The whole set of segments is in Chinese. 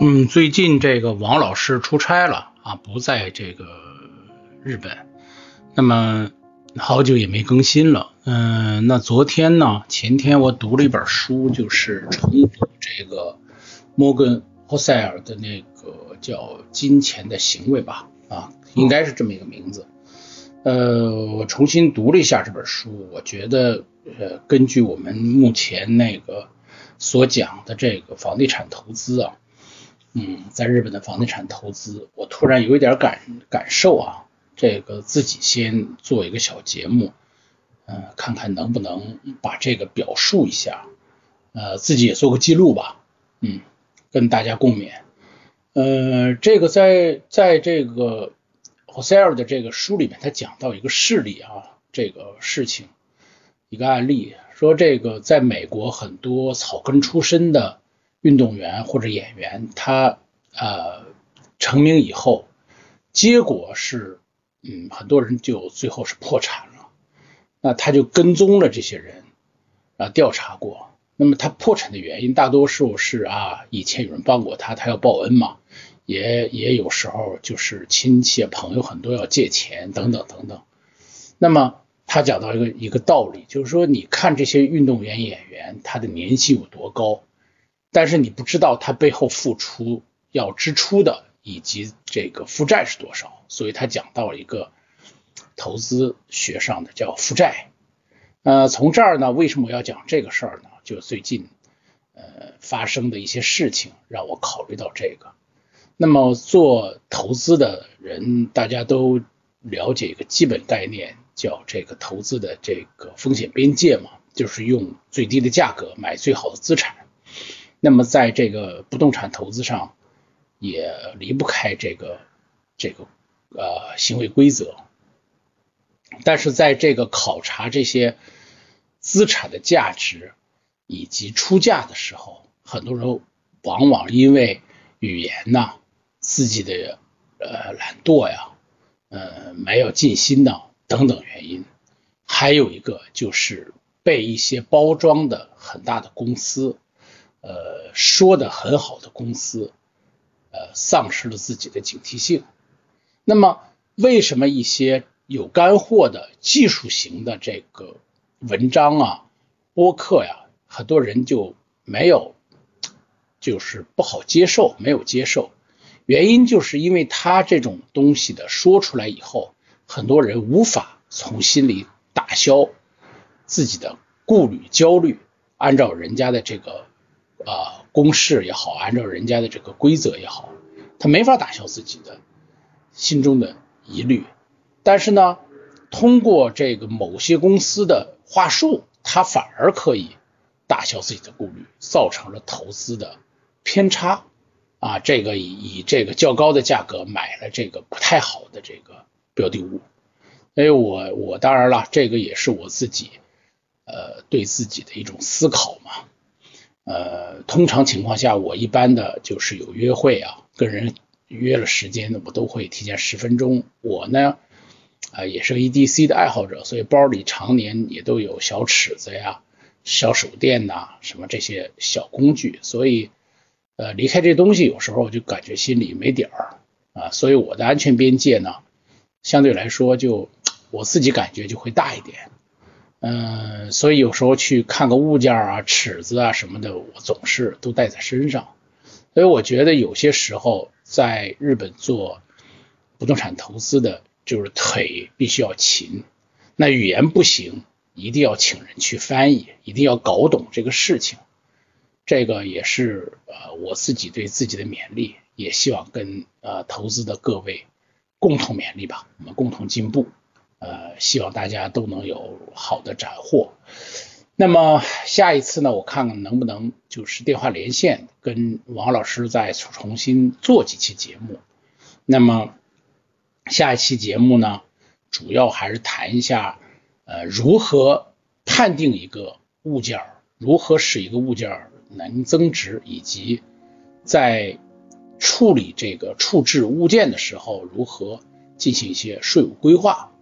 嗯，最近这个王老师出差了啊，不在这个日本，那么好久也没更新了。嗯，那昨天呢，前天我读了一本书，就是重读这个摩根·霍塞尔的那个叫《金钱的行为》吧，啊，应该是这么一个名字。呃，我重新读了一下这本书，我觉得，呃，根据我们目前那个所讲的这个房地产投资啊。嗯，在日本的房地产投资，我突然有一点感感受啊，这个自己先做一个小节目，嗯，看看能不能把这个表述一下，呃，自己也做个记录吧，嗯，跟大家共勉。呃，这个在在这个 h o s e l 的这个书里面，他讲到一个事例啊，这个事情一个案例，说这个在美国很多草根出身的。运动员或者演员，他呃成名以后，结果是，嗯，很多人就最后是破产了。那他就跟踪了这些人啊，调查过。那么他破产的原因，大多数是啊，以前有人帮过他，他要报恩嘛。也也有时候就是亲戚朋友很多要借钱等等等等。那么他讲到一个一个道理，就是说，你看这些运动员演员，他的年薪有多高？但是你不知道他背后付出要支出的以及这个负债是多少，所以他讲到了一个投资学上的叫负债。呃，从这儿呢，为什么我要讲这个事儿呢？就最近呃发生的一些事情让我考虑到这个。那么做投资的人，大家都了解一个基本概念，叫这个投资的这个风险边界嘛，就是用最低的价格买最好的资产。那么在这个不动产投资上，也离不开这个这个呃行为规则。但是在这个考察这些资产的价值以及出价的时候，很多人往往因为语言呐、自己的呃懒惰呀、呃没有尽心呐等等原因，还有一个就是被一些包装的很大的公司。呃，说的很好的公司，呃，丧失了自己的警惕性。那么，为什么一些有干货的技术型的这个文章啊、播客呀，很多人就没有，就是不好接受，没有接受？原因就是因为他这种东西的说出来以后，很多人无法从心里打消自己的顾虑、焦虑，按照人家的这个。啊，公式也好，按照人家的这个规则也好，他没法打消自己的心中的疑虑。但是呢，通过这个某些公司的话术，他反而可以打消自己的顾虑，造成了投资的偏差。啊，这个以以这个较高的价格买了这个不太好的这个标的物。所以我我当然了，这个也是我自己呃对自己的一种思考嘛。呃，通常情况下，我一般的就是有约会啊，跟人约了时间，我都会提前十分钟。我呢，啊，也是个 EDC 的爱好者，所以包里常年也都有小尺子呀、小手电呐，什么这些小工具。所以，呃，离开这东西，有时候我就感觉心里没底儿啊。所以我的安全边界呢，相对来说就我自己感觉就会大一点。嗯，所以有时候去看个物件啊、尺子啊什么的，我总是都带在身上。所以我觉得有些时候在日本做不动产投资的，就是腿必须要勤，那语言不行，一定要请人去翻译，一定要搞懂这个事情。这个也是呃我自己对自己的勉励，也希望跟呃投资的各位共同勉励吧，我们共同进步。呃，希望大家都能有好的斩获。那么下一次呢，我看看能不能就是电话连线，跟王老师再重新做几期节目。那么下一期节目呢，主要还是谈一下呃如何判定一个物件，如何使一个物件能增值，以及在处理这个处置物件的时候，如何进行一些税务规划。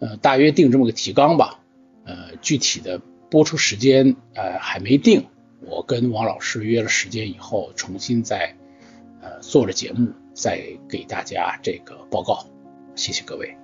呃，大约定这么个提纲吧，呃，具体的播出时间呃还没定，我跟王老师约了时间以后，重新再呃做了节目再给大家这个报告。谢谢各位。